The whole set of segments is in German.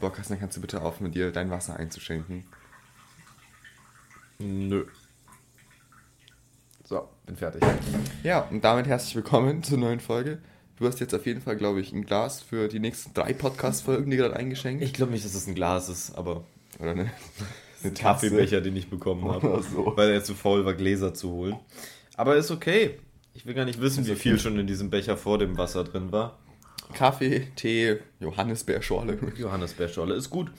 Bock hast, dann kannst du bitte aufhören, dir dein Wasser einzuschenken. Nö. So, bin fertig. Ja, und damit herzlich willkommen zur neuen Folge. Du hast jetzt auf jeden Fall, glaube ich, ein Glas für die nächsten drei Podcast-Folgen, die gerade eingeschenkt. Ich glaube nicht, dass es ein Glas ist, aber Oder eine, ein Kaffeebecher, den ich bekommen habe, so. weil er zu faul war, Gläser zu holen. Aber ist okay. Ich will gar nicht wissen, Ist wie okay. viel schon in diesem Becher vor dem Wasser drin war. Kaffee, Tee, Johannisbeerschorle. Johannisbeerschorle ist gut.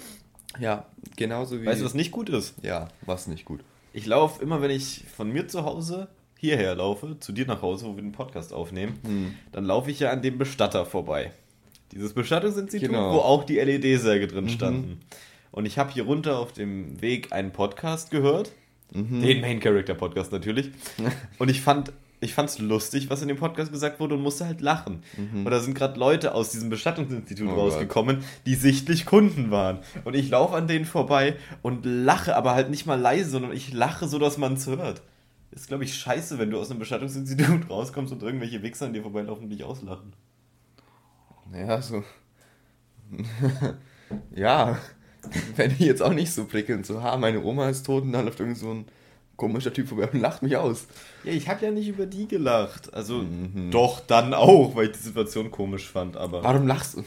Ja, genauso wie. Weißt du, was nicht gut ist? Ja, was nicht gut. Ich laufe immer, wenn ich von mir zu Hause hierher laufe, zu dir nach Hause, wo wir den Podcast aufnehmen, Hm. dann laufe ich ja an dem Bestatter vorbei. Dieses Bestattungsinstitut, Genau. wo auch die LED-Säge drin Mhm. standen. Und ich habe hier runter auf dem Weg einen Podcast gehört. Mhm. Den Main Character Podcast natürlich. Und ich fand ich fand's lustig, was in dem Podcast gesagt wurde und musste halt lachen. Und da sind gerade Leute aus diesem Bestattungsinstitut Mhm. Oh rausgekommen, die sichtlich Kunden waren. Und ich laufe an denen vorbei und lache, aber halt nicht mal leise, sondern ich lache so, dass man es hört. Ist, glaube ich, scheiße, wenn du aus einem Bestattungsinstitut rauskommst und irgendwelche Wichser an dir vorbeilaufen und dich auslachen. Ja, so. ja, wenn ich jetzt auch nicht so prickelnd so, ha, meine Oma ist tot und dann läuft irgend so ein komischer Typ vorbei und lacht mich aus. Ja, ich habe ja nicht über die gelacht. Also, Mhm. doch, dann auch, weil ich die Situation komisch fand, aber Warum lachst du?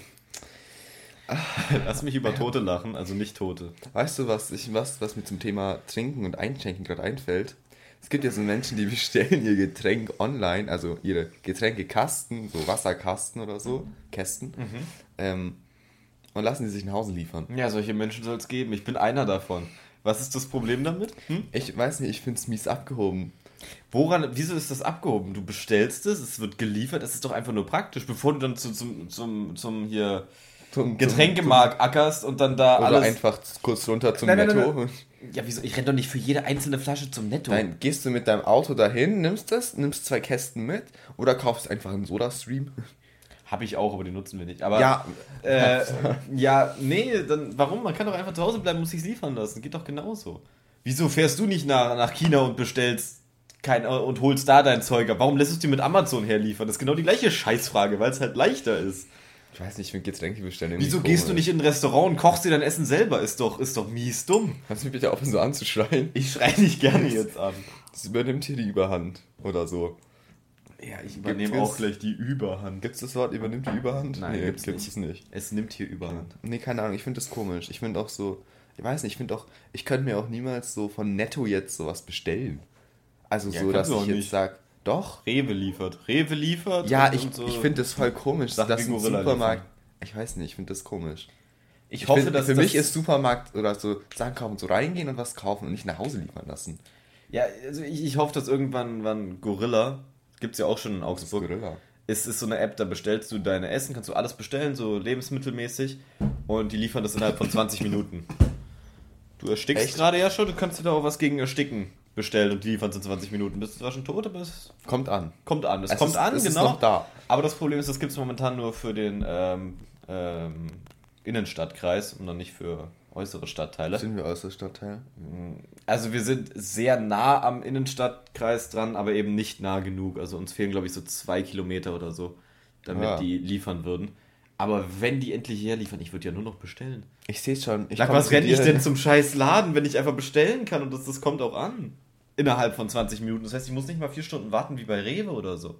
lass mich über Tote lachen, also nicht Tote. Weißt du, was, ich, was, was mir zum Thema Trinken und Einschenken gerade einfällt? Es gibt ja so Menschen, die bestellen ihr Getränk online, also ihre Getränkekasten, so Wasserkasten oder so, Kästen, ähm, und lassen sie sich nach Hause liefern. Ja, solche Menschen soll es geben. Ich bin einer davon. Was ist das Problem damit? Hm? Ich weiß nicht, ich finde es mies abgehoben. Woran, wieso ist das abgehoben? Du bestellst es, es wird geliefert, es ist doch einfach nur praktisch, bevor du dann zu, zum, zum, zum hier Zum, Getränkemarkt ackerst und dann da Oder alles. einfach kurz runter zum Nein, nein, Netto. nein, Ja, wieso? Ich renne doch nicht für jede einzelne Flasche zum Netto. Nein, gehst du mit deinem Auto dahin, nimmst das, nimmst zwei Kästen mit oder kaufst einfach einen Soda-Stream? Habe ich auch, aber die nutzen wir nicht. Aber Ja, Äh, ja, nee, dann warum? Man kann doch einfach zu Hause bleiben, muss sich's liefern lassen. Geht doch genauso. Wieso fährst du nicht nach, nach China und bestellst kein, und holst da dein Zeug ab? Warum lässt du es dir mit Amazon herliefern? Das ist genau die gleiche Scheißfrage, weil es halt leichter ist. ich weiß nicht, ich finde Getränke bestellen. Wieso irgendwie gehst du nicht in ein Restaurant und kochst dir dein Essen selber? Ist doch, ist doch mies dumm. Kannst du mich bitte aufhören, so anzuschreien? Ich schrei dich gerne jetzt an. Das übernimmt hier die Überhand oder so. Ja, ich übernehme auch gleich die Überhand. Gibt es das Wort übernimmt die Überhand? Nein, nee, gibt's es nicht. Es nimmt hier Überhand. Nee, keine Ahnung, ich finde das komisch. Ich finde auch so, ich weiß nicht, ich finde auch, ich könnte mir auch niemals so von Netto jetzt sowas bestellen. Also Ja, so, dass ich jetzt nicht. sage, doch. Rewe liefert. Rewe liefert. Ja, ich, so. ich finde das voll komisch, dass ein Supermarkt, ich weiß nicht, ich finde das komisch. Ich Ich hoffe, find, dass für das mich ist Supermarkt oder so Sachen kaufen, so reingehen und was kaufen und nicht nach Hause liefern lassen. Ja, also ich, ich hoffe, dass irgendwann wann Gorilla, gibt's ja auch schon in Augsburg, Gorilla. es ist so eine App, da bestellst du deine Essen, kannst du alles bestellen, so lebensmittelmäßig, und die liefern das innerhalb von 20 Minuten. Du erstickst gerade ja schon, du kannst dir da auch was gegen Ersticken bestellen und die liefern es in 20 Minuten. Bist du zwar schon tot, aber es Kommt an. kommt an. Es, Es kommt ist- an, es ist genau. noch da. Aber das Problem ist, das gibt es momentan nur für den ähm, ähm, Innenstadtkreis und noch nicht für äußere Stadtteile. Sind wir aus der Stadtteil? Also wir sind sehr nah am Innenstadtkreis dran, aber eben nicht nah genug. Also uns fehlen, glaube ich, so zwei Kilometer oder so, damit Ja. die liefern würden. Aber wenn die endlich herliefern, ich würde ja nur noch bestellen. Ich sehe schon. Ich Sag, was renne ich denn zum scheiß Laden, wenn ich einfach bestellen kann und das, das kommt auch an? Innerhalb von 20 Minuten. Das heißt, ich muss nicht mal vier Stunden warten wie bei Rewe oder so.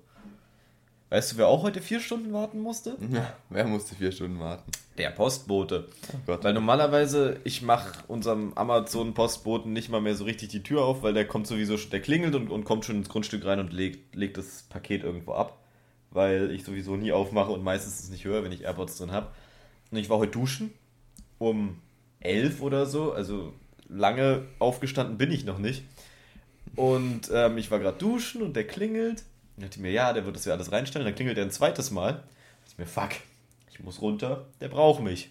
Weißt du, wer auch heute vier Stunden warten musste? Ja, wer musste vier Stunden warten? Der Postbote. Oh Gott. Weil normalerweise, ich mache unserem Amazon-Postboten nicht mal mehr so richtig die Tür auf, weil der kommt sowieso, der klingelt und, und kommt schon ins Grundstück rein und legt, legt das Paket irgendwo ab. Weil ich sowieso nie aufmache und meistens es nicht höre, wenn ich AirPods drin habe. Und ich war heute duschen um elf oder so, also lange aufgestanden bin ich noch nicht. Und ähm, ich war gerade duschen und der klingelt. Und dachte ich mir, ja, der wird das ja alles reinstellen. Dann klingelt er ein zweites Mal. Da dachte ich mir, fuck, ich muss runter, der braucht mich.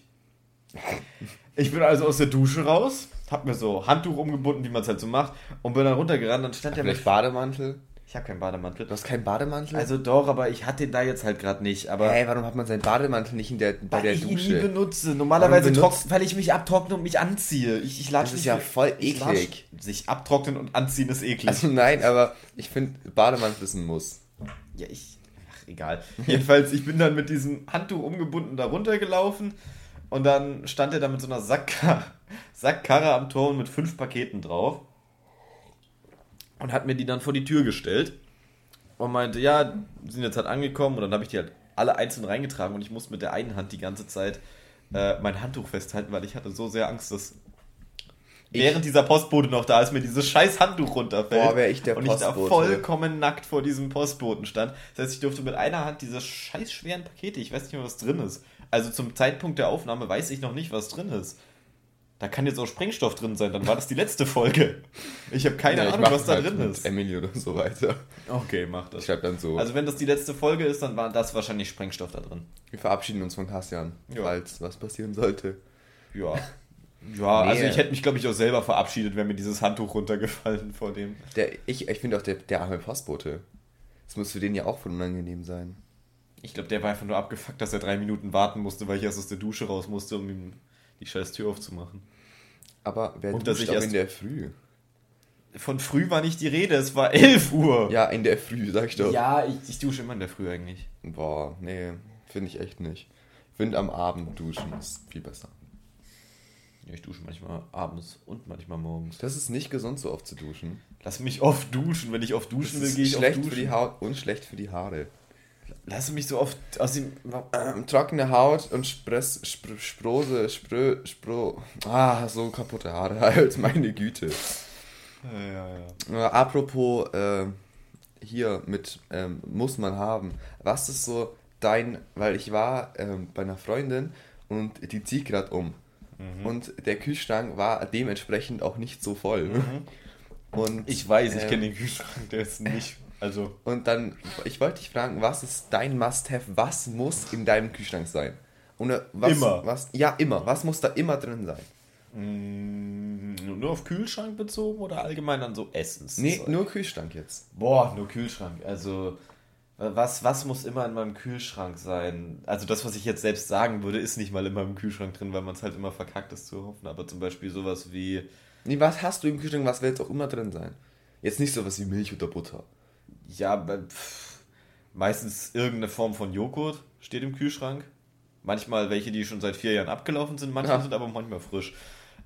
Ich bin also aus der Dusche raus, hab mir so Handtuch umgebunden, wie man es halt so macht, und bin dann runtergerannt. Dann stand der mit. Vielleicht Bademantel? Ich habe keinen Bademantel. Du hast keinen Bademantel? Also doch, aber ich hatte den da jetzt halt gerade nicht. Aber hey, warum hat man seinen Bademantel nicht in der, bei weil der ich ihn nie Dusche? benutze. Normalerweise benutzt- trocknen, weil ich mich abtrockne und mich anziehe. Ich, ich Das ist ja voll eklig. Sich abtrocknen und anziehen ist eklig. Also nein, aber ich finde, Bademantel ist ein Muss. Ja, ich. Ach, egal. Jedenfalls, ich bin dann mit diesem Handtuch umgebunden da runtergelaufen Und dann stand er da mit so einer Sackkarre, Sackkarre am Tor und mit fünf Paketen drauf. Und hat mir die dann vor die Tür gestellt. Und meinte, ja, sind jetzt halt angekommen. Und dann habe ich die halt alle einzeln reingetragen. Und ich musste mit der einen Hand die ganze Zeit äh, mein Handtuch festhalten, weil ich hatte so sehr Angst, dass während dieser Postbote noch da ist, mir dieses scheiß Handtuch runterfällt. Boah, wär ich der und ich da Postbote. vollkommen nackt vor diesem Postboten stand. Das heißt, ich durfte mit einer Hand diese scheiß schweren Pakete, ich weiß nicht mehr, was drin ist. Also zum Zeitpunkt der Aufnahme weiß ich noch nicht, was drin ist. Da kann jetzt auch Sprengstoff drin sein, dann war das die letzte Folge. Ich habe keine Ja, ich Ahnung, was da halt drin ist. Emily oder so weiter. Okay, mach Ich das. schreibe dann so. Also wenn das die letzte Folge ist, dann war das wahrscheinlich Sprengstoff da drin. wir verabschieden uns von Kassian, Ja. falls was passieren sollte. Ja. Ja, Nee. also ich hätte mich, glaube ich, auch selber verabschiedet, wäre mir dieses Handtuch runtergefallen vor dem. Der, ich ich finde auch der, der arme Postbote. Das muss für den ja auch voll unangenehm sein. Ich glaube, der war einfach nur abgefuckt, dass er drei Minuten warten musste, weil ich erst aus der Dusche raus musste, um ihm die scheiß Tür aufzumachen. Aber wer Und dass duscht ich auch erst- in der Früh? Von früh war nicht die Rede, es war 11 Uhr. Ja, in der Früh, sag ich doch. Ja, ich, ich dusche immer in der Früh eigentlich. Boah, nee, finde ich echt nicht. Ich finde am Abend duschen ist viel besser. Ja, ich dusche manchmal abends und manchmal morgens. Das ist nicht gesund, so oft zu duschen. Lass mich oft duschen. Wenn ich oft duschen will, gehe ich oft schlecht duschen. für die Haut und schlecht für die Haare. Lass mich so oft aus dem... Ähm, trockene Haut und Spress, Spr Sprose, Sprö, Spro. Ah, so kaputte Haare halt, meine Güte. Ja, ja, ja. Äh, apropos, äh, hier mit ähm, muss man haben. Was ist so dein, weil ich war ähm, bei einer Freundin und die zieht gerade um. Mhm. Und der Kühlschrank war dementsprechend auch nicht so voll. Und Mhm. Ich weiß, ich ähm, kenne den Kühlschrank, der ist nicht... Also, Und dann, ich wollte dich fragen, was ist dein Must-Have? Was muss in deinem Kühlschrank sein? Und äh, was, Immer. Was, ja, immer. Was muss da immer drin sein? mh, nur auf Kühlschrank bezogen oder allgemein an so Essens? Nee, nur Kühlschrank jetzt. Boah, nur Kühlschrank. Also, was, was muss immer in meinem Kühlschrank sein? Also, das, was ich jetzt selbst sagen würde, ist nicht mal in meinem Kühlschrank drin, weil man es halt immer verkackt ist zu hoffen. Aber zum Beispiel sowas wie, Nee, was hast du im Kühlschrank? Was wird auch immer drin sein? Jetzt nicht sowas wie Milch oder Butter. Ja, pff, meistens irgendeine Form von Joghurt steht im Kühlschrank. Manchmal welche, die schon seit vier Jahren abgelaufen sind, manche Ja. sind aber manchmal frisch.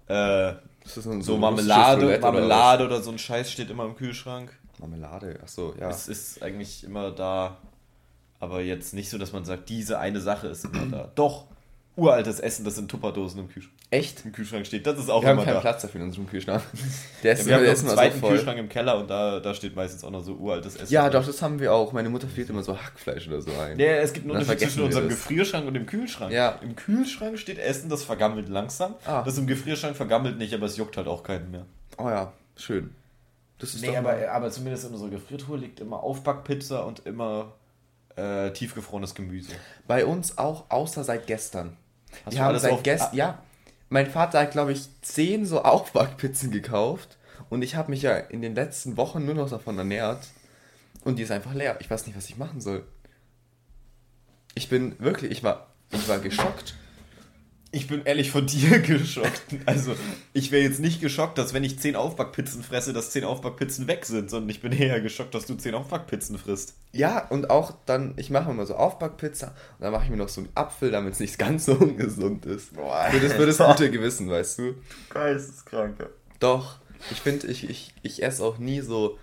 Äh, so, so Marmelade, Roulette oder Marmelade oder so ein Scheiß steht immer im Kühlschrank. Marmelade, achso, ja. Es ist eigentlich immer da, aber jetzt nicht so, dass man sagt, diese eine Sache ist immer da. Doch, uraltes Essen, das in Tupperdosen im Kühlschrank, Echt? im Kühlschrank steht, das ist auch Wir haben immer keinen da. Platz dafür in unserem Kühlschrank. Der ist, Ja, wir haben einen zweiten so. Kühlschrank im Keller und da, da steht meistens auch noch so uraltes Essen. Ja, doch, das haben wir auch. Meine Mutter friert immer so Hackfleisch oder so ein. Ja, es gibt einen Dann Unterschied zwischen unserem das. Gefrierschrank und dem Kühlschrank. Ja. Im Kühlschrank steht Essen, das vergammelt langsam. Ah. Das im Gefrierschrank vergammelt nicht, aber es juckt halt auch keinen mehr. Oh ja, schön. Das ist Nee, aber, aber zumindest in unserer Gefriertruhe liegt immer Aufbackpizza und immer äh, tiefgefrorenes Gemüse. Bei uns auch, außer seit gestern. Hast haben alles seit gestern, Ah. ja. Mein Vater hat, glaube ich, zehn so Aufbackpizzen gekauft. Und ich habe mich ja in den letzten Wochen nur noch davon ernährt. Und die ist einfach leer. Ich weiß nicht, was ich machen soll. Ich bin wirklich, ich war, ich war geschockt. Ich bin ehrlich von dir geschockt. Also, ich wäre jetzt nicht geschockt, dass wenn ich 10 Aufbackpizzen fresse, dass 10 Aufbackpizzen weg sind, sondern ich bin eher geschockt, dass du 10 Aufbackpizzen frisst. Ja, und auch dann, ich mache immer so Aufbackpizza. Und dann mache ich mir noch so einen Apfel, damit es nicht ganz so ungesund ist. Boah, Für das, für das gute Gewissen, weißt du. Geisteskranke. Doch, ich finde, ich, ich, ich esse auch nie so,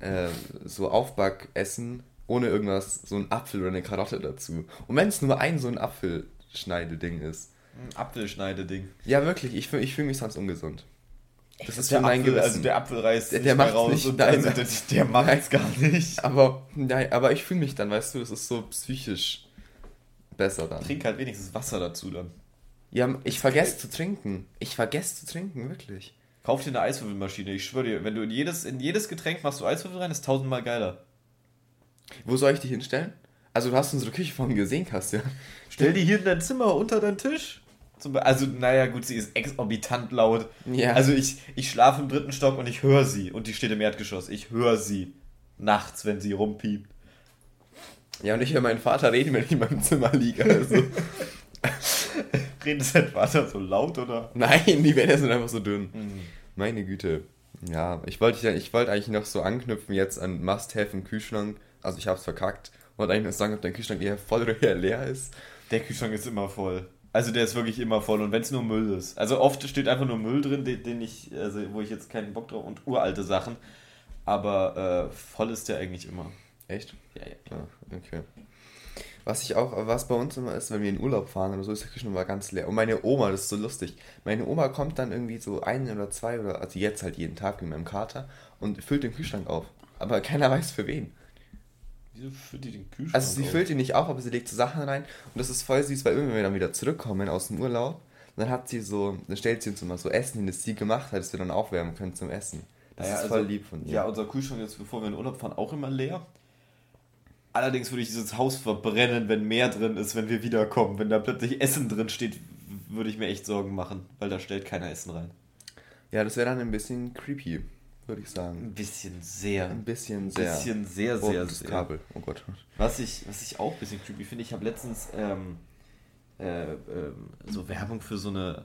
äh, so Aufbackessen ohne irgendwas, so einen Apfel oder eine Karotte dazu. Und wenn es nur ein so ein Apfelschneideding ist. Ein Apfelschneideding. Ja, wirklich, ich, fühl- ich fühle mich sonst ungesund. Das ist der für mein Apfel, Gewissen. also der Apfel reißt Der- nicht der macht's raus nicht, und nein. also der, der macht's gar nicht. aber, nein, aber ich fühle mich dann, weißt du, das ist so psychisch besser dann. Trink halt wenigstens Wasser dazu dann. Ja, ich vergesse zu trinken. Ich vergesse zu trinken, wirklich. Kauf dir eine Eiswürfelmaschine. Ich schwöre dir, wenn du in jedes, in jedes Getränk machst du Eiswürfel rein, ist tausendmal geiler. Wo soll ich die hinstellen? Also, du hast unsere Küche vorhin gesehen, Kastian. Stell die hier in dein Zimmer unter deinen Tisch. Also, naja, gut, sie ist exorbitant laut. Ja. Also, ich, ich schlafe im dritten Stock und ich höre sie. Und die steht im Erdgeschoss. Ich höre sie. Nachts, wenn sie rumpiept. Ja, und ich höre meinen Vater reden, wenn ich in meinem Zimmer liege. Also. Redet dein Vater so laut oder? Nein, die Wände sind einfach so dünn. Meine Güte. Ja, ich wollte ich wollte eigentlich noch so anknüpfen jetzt an Must-Have im Kühlschrank. Also ich hab's verkackt. Wollte eigentlich noch sagen, ob dein Kühlschrank eher voll oder eher leer ist. Der Kühlschrank ist immer voll. Also der ist wirklich immer voll und wenn es nur Müll ist. Also oft steht einfach nur Müll drin, den, den ich, also wo ich jetzt keinen Bock drauf und uralte Sachen. Aber äh, voll ist der eigentlich immer. Echt? Ja, ja. Ja, okay. Was ich auch, was bei uns immer ist, wenn wir in Urlaub fahren oder so, ist der Kühlschrank immer ganz leer. Und meine Oma, das ist so lustig. Meine Oma kommt dann irgendwie so ein oder zwei oder, also jetzt halt jeden Tag mit meinem Kater und füllt den Kühlschrank auf. Aber keiner weiß für wen. Wieso füllt die den Kühlschrank Also sie auf? füllt ihn nicht auf, aber sie legt so Sachen rein. Und das ist voll süß, weil immer wenn wir dann wieder zurückkommen aus dem Urlaub, dann hat sie so, dann stellt sie uns immer so Essen hin, das sie gemacht hat, das wir dann aufwärmen können zum Essen. Das Naja, ist voll also, lieb von ihr. Ja, unser Kühlschrank ist, bevor wir in Urlaub fahren, auch immer leer. Allerdings würde ich dieses Haus verbrennen, wenn mehr drin ist, wenn wir wiederkommen. Wenn da plötzlich Essen drin steht, würde ich mir echt Sorgen machen, weil da stellt keiner Essen rein. Ja, das wäre dann ein bisschen creepy, würde ich sagen. Ein bisschen sehr. Ein bisschen Ein sehr. bisschen sehr, Oh, sehr, das sehr. Kabel. Oh Gott. Was ich, was ich auch ein bisschen creepy finde, ich habe letztens ähm, äh, ähm, so Werbung für so eine,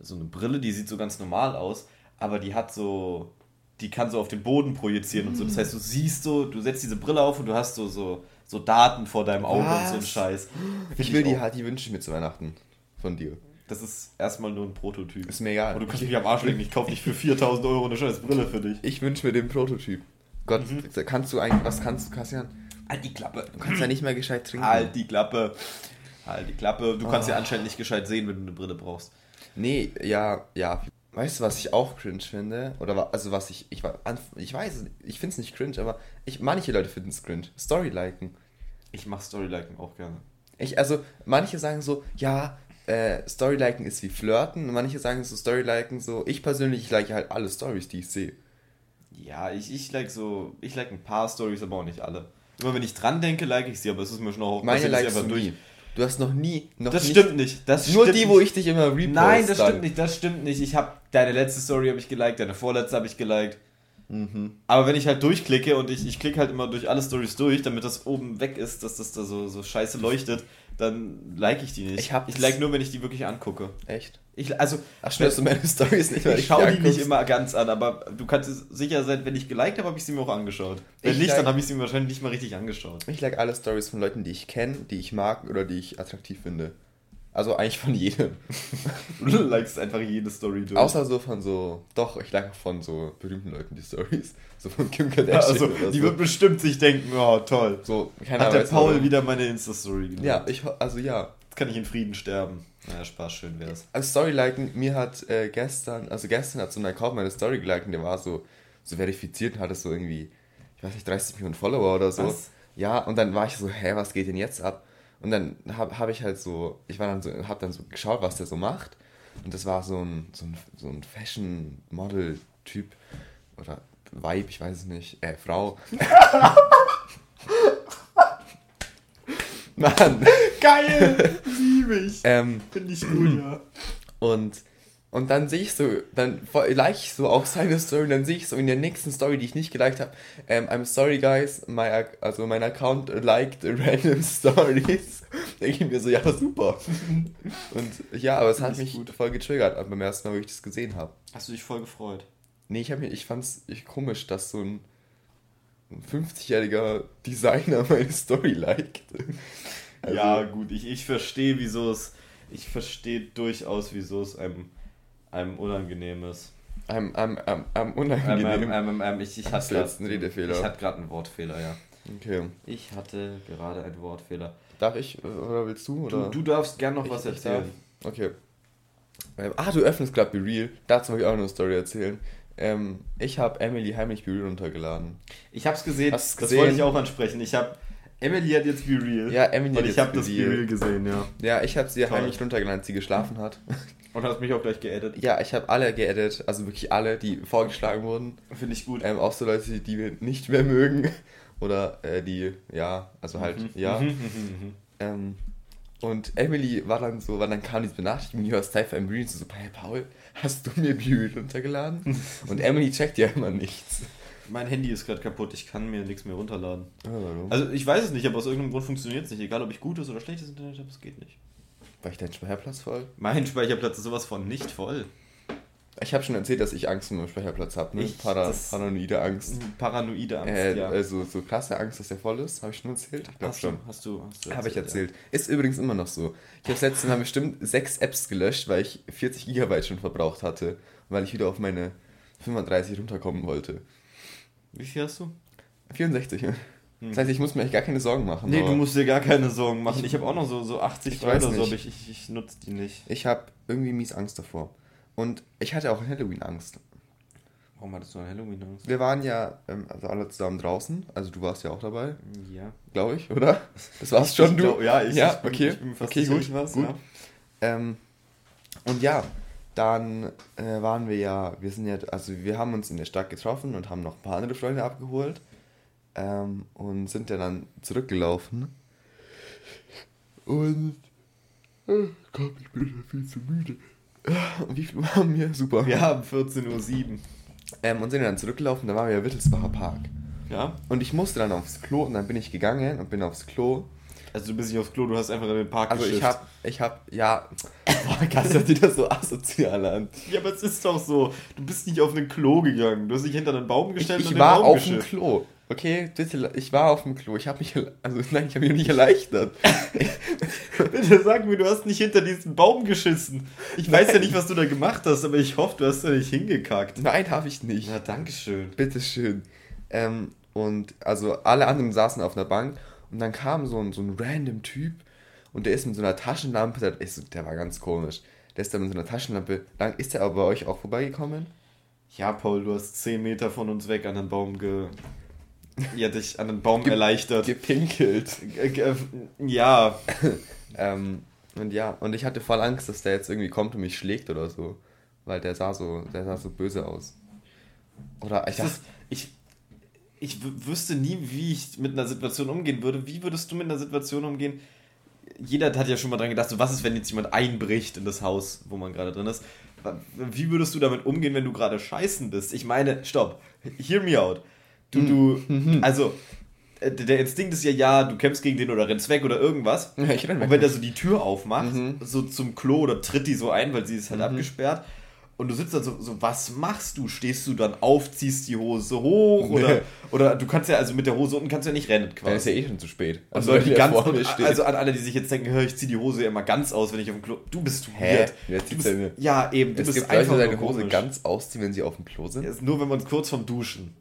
so eine Brille, die sieht so ganz normal aus, aber die hat so, die kann so auf den Boden projizieren und so. Das heißt, du siehst so, du setzt diese Brille auf und du hast so, so, so Daten vor deinem Auge und so ein Was? Scheiß. Ich Find will die auch- halt, die wünsche ich mir zu Weihnachten. Von dir. Das ist erstmal nur ein Prototyp. Ist mir egal. Und du kannst mich am Arsch legen, ich kaufe nicht für 4000 Euro eine scheiß Brille für dich. Ich wünsche mir den Prototyp. Gott, kannst du eigentlich, was kannst du, Kassian? Halt die Klappe. Du kannst ja nicht mehr gescheit trinken. Halt die Klappe. Halt die Klappe. Du kannst ja Ah. anscheinend nicht gescheit sehen, wenn du eine Brille brauchst. Nee, ja, ja. Weißt du, was ich auch cringe finde? Oder also was ich, ich, ich weiß, ich finde es nicht cringe, aber ich, manche Leute finden es cringe. Storyliken. Ich mach Storyliken auch gerne. Ich, also, manche sagen so, ja, äh, Storyliken ist wie Flirten. Und manche sagen so, Storyliken so, ich persönlich, ich like halt alle Stories, die ich sehe. Ja, ich, ich like so, ich like ein paar Stories, aber auch nicht alle. Immer wenn ich dran denke, like ich sie, aber es ist mir schon auch Meine likest du nie. Du hast noch nie, noch Das nicht, stimmt nicht. Das Nur stimmt die, wo ich dich immer repost. Nein, das dann. stimmt nicht, das stimmt nicht. Ich habe deine letzte Story habe ich geliked, deine vorletzte habe ich geliked. Mhm. Aber wenn ich halt durchklicke und ich, ich klicke halt immer durch alle Stories durch, damit das oben weg ist, dass das da so, so scheiße leuchtet, dann like ich die nicht. Ich hab ich like nur, wenn ich die wirklich angucke. Echt? Ich, also, Ach, schnell du meine Stories nicht, weil ich schaue die anguckst. nicht immer ganz an, aber du kannst sicher sein, wenn ich geliked habe, habe ich sie mir auch angeschaut. Wenn Ich nicht, like- dann habe ich sie mir wahrscheinlich nicht mal richtig angeschaut. Ich like alle Stories von Leuten, die ich kenne, die ich mag oder die ich attraktiv finde. Also eigentlich von jedem. Du likest einfach jede Story durch. Außer so von so, doch, ich like auch von so berühmten Leuten die Stories. So von Kim Kardashian. also, oder die so. wird bestimmt sich denken, oh toll. so, keiner Hat der weiß Paul warum. wieder meine Insta-Story geliked. Ja, ich, also ja. Jetzt kann ich in Frieden sterben. Naja, Spaß, schön wär's. Also Storyliken, mir hat äh, gestern, also gestern hat so ein Account meine Story geliked und der war so, so verifiziert und hatte so irgendwie, ich weiß nicht, 30 Millionen Follower oder so. Was? Ja, und dann war ich so, hä, was geht denn jetzt ab? Und dann habe hab ich halt so, ich war dann so, hab dann so geschaut, was der so macht. Und das war so ein, so ein, so ein Fashion-Model-Typ oder Vibe, ich weiß es nicht, äh, Frau. Mann. Geil! Liebe ich. Ähm, Finde ich gut, ja. Und, und dann sehe ich so, dann like ich so auch seine Story und dann sehe ich so in der nächsten Story, die ich nicht geliked habe, ähm, I'm sorry guys, my, also mein Account liked random stories. Denke ich mir so, ja super. Und ja, aber es hat mich gut. voll getriggert beim ersten Mal, wo ich das gesehen habe. Hast du dich voll gefreut? Nee, ich, hab mir, ich fand's ich, komisch, dass so ein, ein 50-jähriger Designer meine Story liked. Also- ja, gut, ich, ich verstehe, wieso es. Ich verstehe durchaus, wieso es einem, einem unangenehm ist. Am, am, am, am Ähm, unangenehm. ähm, ähm, ich, ich hatte jetzt Redefehler? Ich hatte gerade einen Wortfehler, ja. Okay. Ich hatte gerade einen Wortfehler. Darf ich, oder willst du? Oder? Du, du darfst gern noch Ich- was erzählen. Okay. Ähm, ah, du öffnest gerade Be Real. Dazu will ich auch noch eine Story erzählen. Ähm, ich habe Emily heimlich Be Real runtergeladen. Ich hab's gesehen, Hast du's das gesehen? wollte ich auch ansprechen. Ich hab. Emily hat jetzt Be Real. Ja, Emily hat Und ich jetzt habe das Be. Real gesehen, ja. Ja, ich habe sie Toll. heimlich runtergeladen, als sie geschlafen hat. Und hast mich auch gleich geedit. ja, ich habe alle geedit, also wirklich alle, die vorgeschlagen wurden. Finde ich gut. Ähm, auch so Leute, die wir nicht mehr mögen. Oder äh, die, ja, also halt, Mhm. ja. Mhm, mhm, mhm. Ähm, und Emily war dann so, weil dann kam diese Benachrichtigung, you are Cypher and Real, so, hey Paul, hast du mir Be Real runtergeladen? Und Emily checkt ja immer nichts. Mein Handy ist gerade kaputt, ich kann mir nichts mehr runterladen. Also ich weiß es nicht, aber aus irgendeinem Grund funktioniert es nicht. Egal ob ich gutes oder schlechtes Internet habe, es geht nicht. War ich dein Speicherplatz voll? Mein Speicherplatz ist sowas von nicht voll. Ich habe schon erzählt, dass ich Angst vor dem Speicherplatz habe, ne? Ich- Para, paranoide Angst. Paranoide Angst, Äh, ja. also so krasse Angst, dass der voll ist, habe ich schon erzählt? Ich glaube schon. hast du, hast du Habe ich ja. erzählt. Ist übrigens immer noch so. Ich habe letztens mal bestimmt sechs Apps gelöscht, weil ich 40 Gigabyte schon verbraucht hatte, weil ich wieder auf meine 35 runterkommen wollte. Wie viel hast du? 64. ja. Das heißt, ich muss mir echt gar keine Sorgen machen. Hm. Nee, du musst dir gar keine Sorgen machen. Ich habe auch noch so, so 80 Ich Dollar weiß oder so, aber ich, ich, ich nutze die nicht. Ich habe irgendwie mies Angst davor. Und ich hatte auch Halloween Angst. Warum hattest du an Halloween Angst? Wir waren ja ähm, also alle zusammen draußen, also du warst ja auch dabei, Ja. glaube ich, oder? Das warst schon Ich du. glaub, ja, ich, ja, ich bin, okay. ich bin fast okay, gut. ich war's, gut. Ja. Ähm, und ja, dann äh, waren wir ja, wir sind ja, also wir haben uns in der Stadt getroffen und haben noch ein paar andere Freunde abgeholt ähm, und sind ja dann zurückgelaufen. Und äh, Gott, ich bin schon viel zu müde. Und wie viel haben wir? Super. Wir haben 14.07 Uhr. Ähm, und sind dann zurückgelaufen, da waren wir ja Wittelsbacher Park. Ja? Und ich musste dann aufs Klo und dann bin ich gegangen und bin aufs Klo. Also du bist nicht aufs Klo, du hast einfach in den Park Also ich geschifft. hab, ich hab, ja, boah, das sieht das so asozial an. Ja, aber es ist doch so. Du bist nicht auf ein Klo gegangen. Du hast dich hinter einen Baum Ich, gestellt und ich den war Baum auf dem. Klo. Okay, bitte, ich war auf dem Klo. Ich habe mich, also nein, ich habe mich nicht erleichtert. Bitte sag mir, du hast nicht hinter diesen Baum geschissen. Ich weiß ja nicht, was du da gemacht hast, aber ich hoffe, du hast da nicht hingekackt. Nein, habe ich nicht. Na, dankeschön. Bitteschön. Ähm, und also alle anderen saßen auf einer Bank und dann kam so ein, so ein random Typ und der ist mit so einer Taschenlampe, der, ist, der war ganz komisch. Der ist da mit so einer Taschenlampe lang. Ist der aber bei euch auch vorbeigekommen? Ja, Paul, du hast 10 Meter von uns weg an den Baum ge... Ja, dich an den Baum erleichtert. Gepinkelt. Äh, ge- Ja, Ähm, und ja, und ich hatte voll Angst, dass der jetzt irgendwie kommt und mich schlägt oder so. Weil der sah so, der sah so böse aus. Oder ich dachte, ich, ich wüsste nie, wie ich mit einer Situation umgehen würde. Wie würdest du mit einer Situation umgehen? Jeder hat ja schon mal dran gedacht, so was ist, wenn jetzt jemand einbricht in das Haus, wo man gerade drin ist. Wie würdest du damit umgehen, wenn du gerade scheißen bist? Ich meine, stopp, hear me out. Du, du, also, äh, der Instinkt ist ja, ja, du kämpfst gegen den oder rennst weg oder irgendwas. Ja, ich renn weg. Und wenn der so die Tür aufmacht, Mhm. so zum Klo oder tritt die so ein, weil sie ist halt abgesperrt. Und du sitzt dann so, so, was machst du? Stehst du dann auf, ziehst die Hose hoch? Oder, Nee. oder du kannst ja, also mit der Hose unten kannst du ja nicht rennen dann ist ja quasi. eh schon zu spät. Und Leute, die wenn ganz, der vor mir und, steht. also an alle, die sich jetzt denken, ich zieh die Hose ja immer ganz aus, wenn ich auf dem Klo. Du bist Hä? weird. Wer Du bist, ja, eben, du es bist gibt Leute, einfach nur seine Hose komisch. ganz ausziehen, wenn sie auf dem Klo sind. Ja, ist nur wenn man kurz vom Duschen.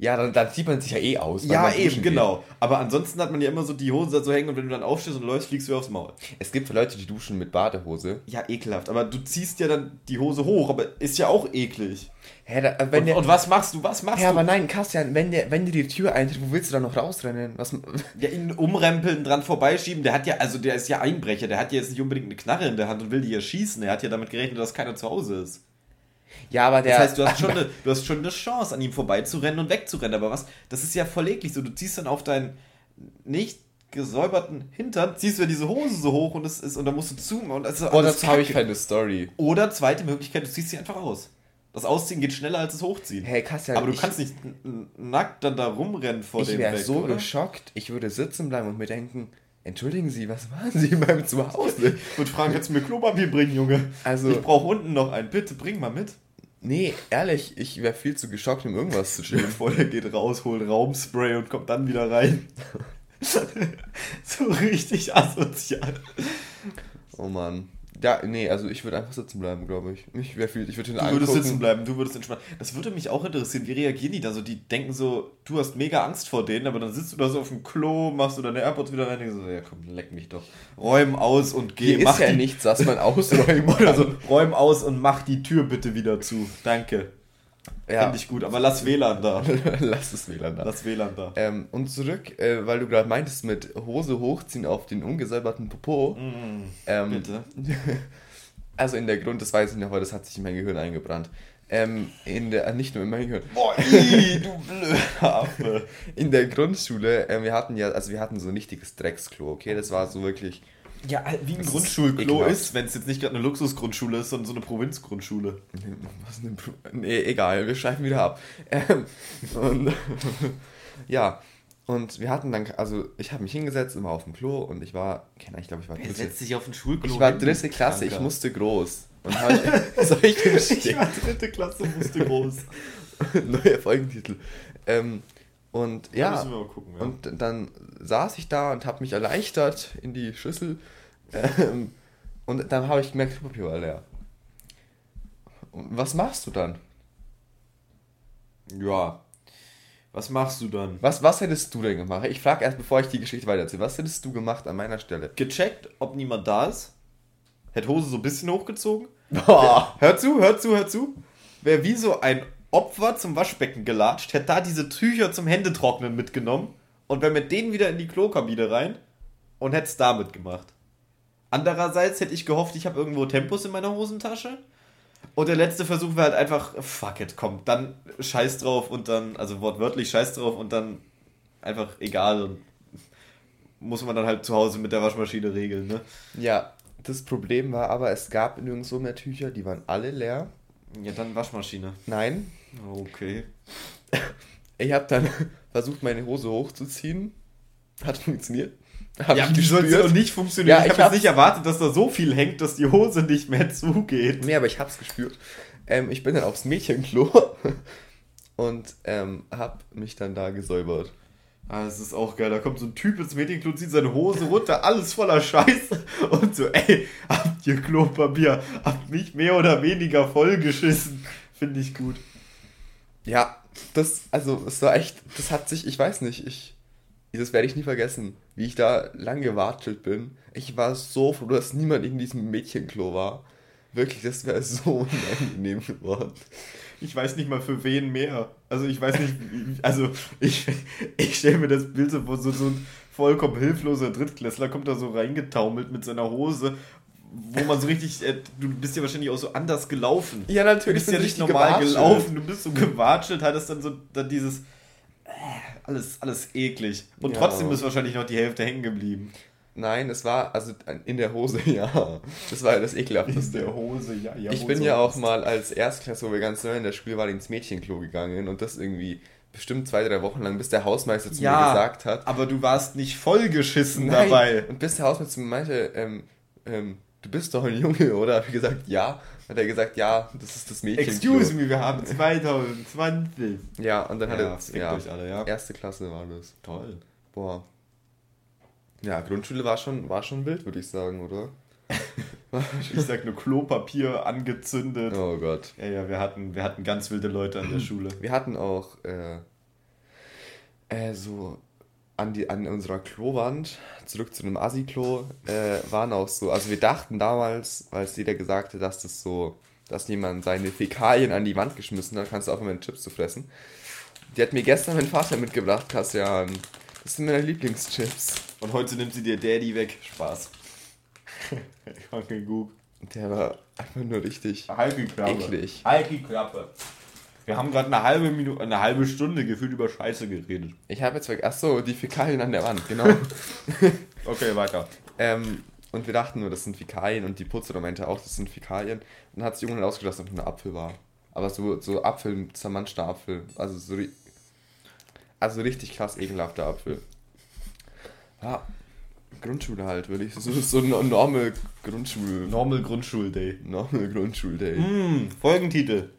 Ja, dann, dann zieht man sich ja eh aus. Ja, eben, genau. Aber ansonsten hat man ja immer so die Hose da so hängen und wenn du dann aufstehst und läufst, fliegst du aufs Maul. Es gibt Leute, die duschen mit Badehose. Ja, ekelhaft. Aber du ziehst ja dann die Hose hoch, aber ist ja auch eklig. Hä, da, wenn Und, der, und was machst du? Was machst ja, du? aber nein, Kastian, wenn der, wenn dir die Tür eintritt, wo willst du dann noch rausrennen? Was, Ja, ihn umrempeln, dran vorbeischieben. Der hat ja, also der ist ja Einbrecher. Der hat ja jetzt nicht unbedingt eine Knarre in der Hand und will die ja schießen. Er hat ja damit gerechnet, dass keiner zu Hause ist. Ja, aber der. Das heißt, du hast, schon eine, du hast schon eine Chance, an ihm vorbeizurennen und wegzurennen. Aber was? Das ist ja voll eklig so. Du ziehst dann auf deinen nicht gesäuberten Hintern, ziehst du ja diese Hose so hoch und es ist, und dann musst du zoomen und das ist oh, dazu habe ich keine Story. Oder zweite Möglichkeit, du ziehst sie einfach aus. Das Ausziehen geht schneller als das Hochziehen. Hey, Kastian, Aber du ich, kannst nicht nackt dann da rumrennen vor ich dem wäre weg, so oder? geschockt. Ich würde sitzen bleiben und mir denken, entschuldigen Sie, was machen Sie meinem Zuhause? Und fragen, kannst du mir Klopapier bringen, Junge? Also- ich brauche unten noch einen. Bitte, bring mal mit. Nee, ehrlich, ich wäre viel zu geschockt, um irgendwas zu tun. vor, der geht raus, holt Raumspray und kommt dann wieder rein. so richtig asozial. Oh Mann. Ja, nee, also ich würde einfach sitzen bleiben, glaube ich. Ich wäre viel, ich würde ihn Du würdest angucken. sitzen bleiben, du würdest entspannen. Das würde mich auch interessieren. Wie reagieren die da so? Die denken so, du hast mega Angst vor denen, aber dann sitzt du da so auf dem Klo, machst du deine AirPods wieder rein und denkst so, ja komm, leck mich doch. Räum aus und geh. Hier mach ist ja die, nichts, was man ausräumen Oder so, räum aus und mach die Tür bitte wieder zu. Danke. Ja, Finde ich gut, aber lass WLAN da. lass es WLAN da. Lass WLAN da. Ähm, und zurück, äh, weil du gerade meintest, mit Hose hochziehen auf den ungesäuberten Popo. ähm, Bitte. Also in der Grund, das weiß ich noch, aber das hat sich in mein Gehirn eingebrannt. Ähm, in der, äh, nicht nur in mein Gehirn. Boah, ii, du blöder. In der Grundschule, äh, wir hatten ja, also wir hatten so ein richtiges Drecksklo, okay? Das war so wirklich. Ja, wie ein Das Grundschulklo ist, wenn es jetzt nicht gerade eine Luxusgrundschule ist, sondern so eine Provinzgrundschule. Was denn? Nee, egal, wir schreiben wieder ab. Ähm, und ja, und wir hatten dann, also ich habe mich hingesetzt, immer auf dem Klo und ich war, keine Ahnung, ich glaube, ich war dritte. sich auf den Schulklo Ich war dritte Klasse, ich Kranker? musste groß. Und halt, soll ich den Ich stehen? war dritte Klasse, musste groß. Neuer Folgentitel. Ähm, und ja, gucken, ja. und dann saß ich da und habe mich erleichtert in die Schüssel. Ähm, und dann habe ich gemerkt, Klopapier war leer. Und was machst du dann? Ja. Was machst du dann? Was, was hättest du denn gemacht? Ich frage erst, bevor ich die Geschichte weitererzähle. Was hättest du gemacht an meiner Stelle? Gecheckt, ob niemand da ist. Hätte Hose so ein bisschen hochgezogen. Boah. Hör zu, hör zu, hör zu. Wäre wie so ein Opfer zum Waschbecken gelatscht, hätte da diese Tücher zum Händetrocknen mitgenommen und wäre mit denen wieder in die Klokabine rein und hätte es damit gemacht. Andererseits hätte ich gehofft, ich habe irgendwo Tempos in meiner Hosentasche. Und der letzte Versuch wäre halt einfach, fuck it, komm, dann scheiß drauf und dann, also wortwörtlich scheiß drauf und dann einfach egal und muss man dann halt zu Hause mit der Waschmaschine regeln, ne? Ja, das Problem war aber, es gab nirgendwo mehr Tücher, die waren alle leer. Ja, dann Waschmaschine. Nein, Okay. ich habe dann versucht, meine Hose hochzuziehen. Hat funktioniert. Hab ja, ich wie soll es nicht funktionieren? Ja, ich ich habe jetzt nicht erwartet, dass da so viel hängt, dass die Hose nicht mehr zugeht. Nee, aber ich hab's gespürt. Ähm, ich bin dann aufs Mädchenklo und ähm, hab mich dann da gesäubert. Ah, das ist auch geil. Da kommt so ein Typ ins Mädchenklo, zieht seine Hose runter, alles voller Scheiße. Und so, ey, habt ihr Klopapier? Habt mich mehr oder weniger vollgeschissen. Finde ich gut. Ja, das, also, es war echt, das hat sich, ich weiß nicht, ich, das werde ich nie vergessen, wie ich da lang gewatschelt bin. Ich war so froh, dass niemand in diesem Mädchenklo war. Wirklich, das wäre so unangenehm geworden. Ich weiß nicht mal für wen mehr. Also ich weiß nicht, also ich, ich stelle mir das Bild so vor, so, so ein vollkommen hilfloser Drittklässler kommt da so reingetaumelt mit seiner Hose, wo man so richtig, äh, du bist ja wahrscheinlich auch so anders gelaufen. Ja, Du natürlich. bist ja nicht richtig normal gewatschelt. gelaufen, du bist so gewatschelt, hattest dann so dann dieses äh, alles, alles eklig. Und Ja. trotzdem ist wahrscheinlich noch die Hälfte hängen geblieben. Nein, es war, also in der Hose, ja. Das war ja das Ekelhafteste. Hose, ja, ja. Ich bin ja auch mal als Erstklässler, wo wir ganz neu in der Schule waren, ins Mädchenklo gegangen und das irgendwie bestimmt zwei, drei Wochen lang, bis der Hausmeister zu mir gesagt hat. aber du warst nicht vollgeschissen Nein. dabei. Und bis der Hausmeister zu mir meinte, ähm, ähm, du bist doch ein Junge, oder? Habe ich gesagt, ja. Hat er gesagt, ja, das ist das Mädchenklo. Excuse me, wir haben 2020. Ja, und dann hat Ja, er, fickt ja, euch alle, ja. erste Klasse war das. Toll. Boah. Ja, Grundschule war schon, war schon wild, würde ich sagen, oder? Ich sag nur Klopapier angezündet. Oh Gott. Ja, ja, wir hatten, wir hatten ganz wilde Leute an der Schule. Wir hatten auch äh, äh, so an, die, an unserer Klowand, zurück zu einem Assi-Klo, äh, waren auch so, also wir dachten damals, als jeder gesagt hat, dass das so, dass jemand seine Fäkalien an die Wand geschmissen hat, kannst du aufhören, mit Chips zu fressen. Die hat mir gestern mein Vater mitgebracht, Kassian. Das sind meine Lieblingschips. Und heute nimmt sie dir Daddy weg. Spaß. Kranke Gug. Der war einfach nur richtig Halke Klappe. eklig. Halke Klappe. Wir haben gerade eine halbe Minute, eine halbe Stunde gefühlt über Scheiße geredet. Ich habe jetzt, weg- ach so, die Fäkalien an der Wand, genau. Okay, weiter. Ähm, und wir dachten nur, das sind Fäkalien und die Putzerin meinte auch, das sind Fäkalien. Und dann hat sie irgendwann ausgedacht, dass es ein Apfel war. Aber so, so Apfel, zermanschter Apfel. Also so, also richtig krass ekelhafter Apfel. Ja, Grundschule halt, würde ich. So, so ein normal Grundschul... Normal Grundschulday. Normal Grundschulday. Hm, Folgentitel.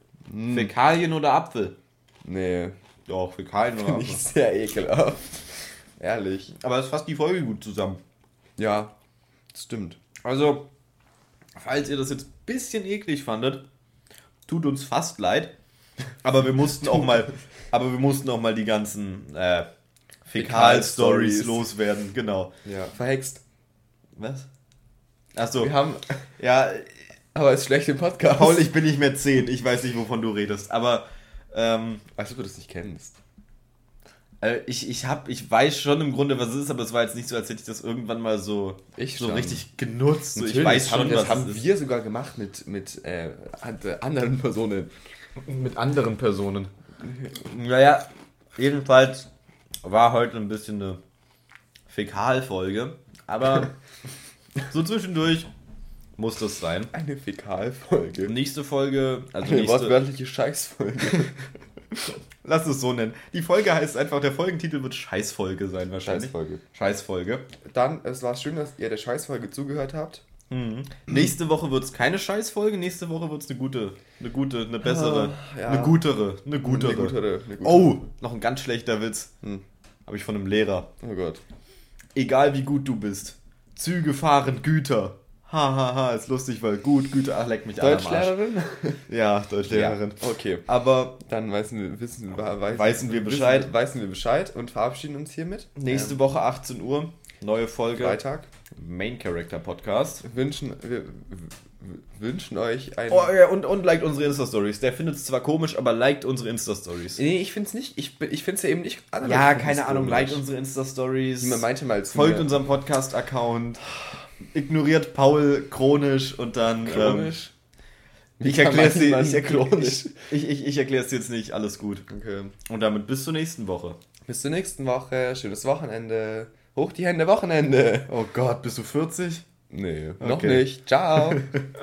Fäkalien oder Apfel? Nee, Doch, Fäkalien oder nicht Apfel. sehr ekelhaft. Ehrlich. Aber es fasst die Folge gut zusammen. Ja, stimmt. Also, falls ihr das jetzt ein bisschen eklig fandet, tut uns fast leid. Aber wir mussten auch mal, aber wir mussten auch mal die ganzen äh, Fäkal-Stories Fäkal-Stories. loswerden. Genau. Ja. Verhext. Was? Achso, Wir haben... ja, Aber es ist schlecht im Podcast. Paul, ich bin nicht mehr 10. Ich weiß nicht, wovon du redest. Aber ähm, Als ob du das nicht kennst. äh, ich, ich, hab, ich weiß schon im Grunde, was es ist, aber es war jetzt nicht so, als hätte ich das irgendwann mal so, Ich so richtig genutzt. So, ich weiß schon, das was haben es ist. wir sogar gemacht mit, mit äh, äh, anderen Personen. Mit anderen Personen. Naja, jedenfalls war heute ein bisschen eine Fäkalfolge, aber so zwischendurch muss das sein. Eine Fäkalfolge. Nächste Folge, also Eine nächste, wortwörtliche Scheißfolge. lass es so nennen. Die Folge heißt einfach, der Folgentitel wird Scheißfolge sein wahrscheinlich. Scheißfolge. Scheißfolge. Dann, es war schön, dass ihr der Scheißfolge zugehört habt. Nächste Woche wird es keine Scheißfolge, nächste Woche wird es eine gute, eine gute, eine bessere, Ah, ja. eine gutere, eine gutere. Eine gutere, eine gutere. Oh, noch ein ganz schlechter Witz. Hm. Habe ich von einem Lehrer. Oh Gott. Egal wie gut du bist, Züge fahren Güter. Hahaha, ha, ha, ist lustig, weil gut, Güter, ach, leck mich an. Deutschlehrerin? Ja, Deutschlehrerin. Ja, okay. Aber Dann wissen wir, wissen, weiß, Weißen wir Bescheid. Wissen, weißen wir Bescheid und verabschieden uns hiermit. nächste Ähm, Woche 18 Uhr, neue Folge, Freitag. Main Character Podcast. Wünschen, wir wünschen euch ein. Oh ja, und, und liked unsere Insta-Stories. Der findet es zwar komisch, aber liked unsere Insta-Stories. Nee, ich find's nicht. Ich, ich find's ja eben nicht. Ja, keine Ahnung, komisch. liked unsere Insta-Stories. Man meinte mal zu Folgt mir, unserem Podcast-Account. Ignoriert Paul chronisch und dann. chronisch. Ähm, ich erkläre es dir. Ich, chronisch? ich, ich, ich erkläre es jetzt nicht. Alles gut. Okay. Und damit bis zur nächsten Woche. Bis zur nächsten Woche. Schönes Wochenende. Hoch die Hände, Wochenende. Oh Gott, bist du 40? Nee, noch Okay. nicht. Ciao.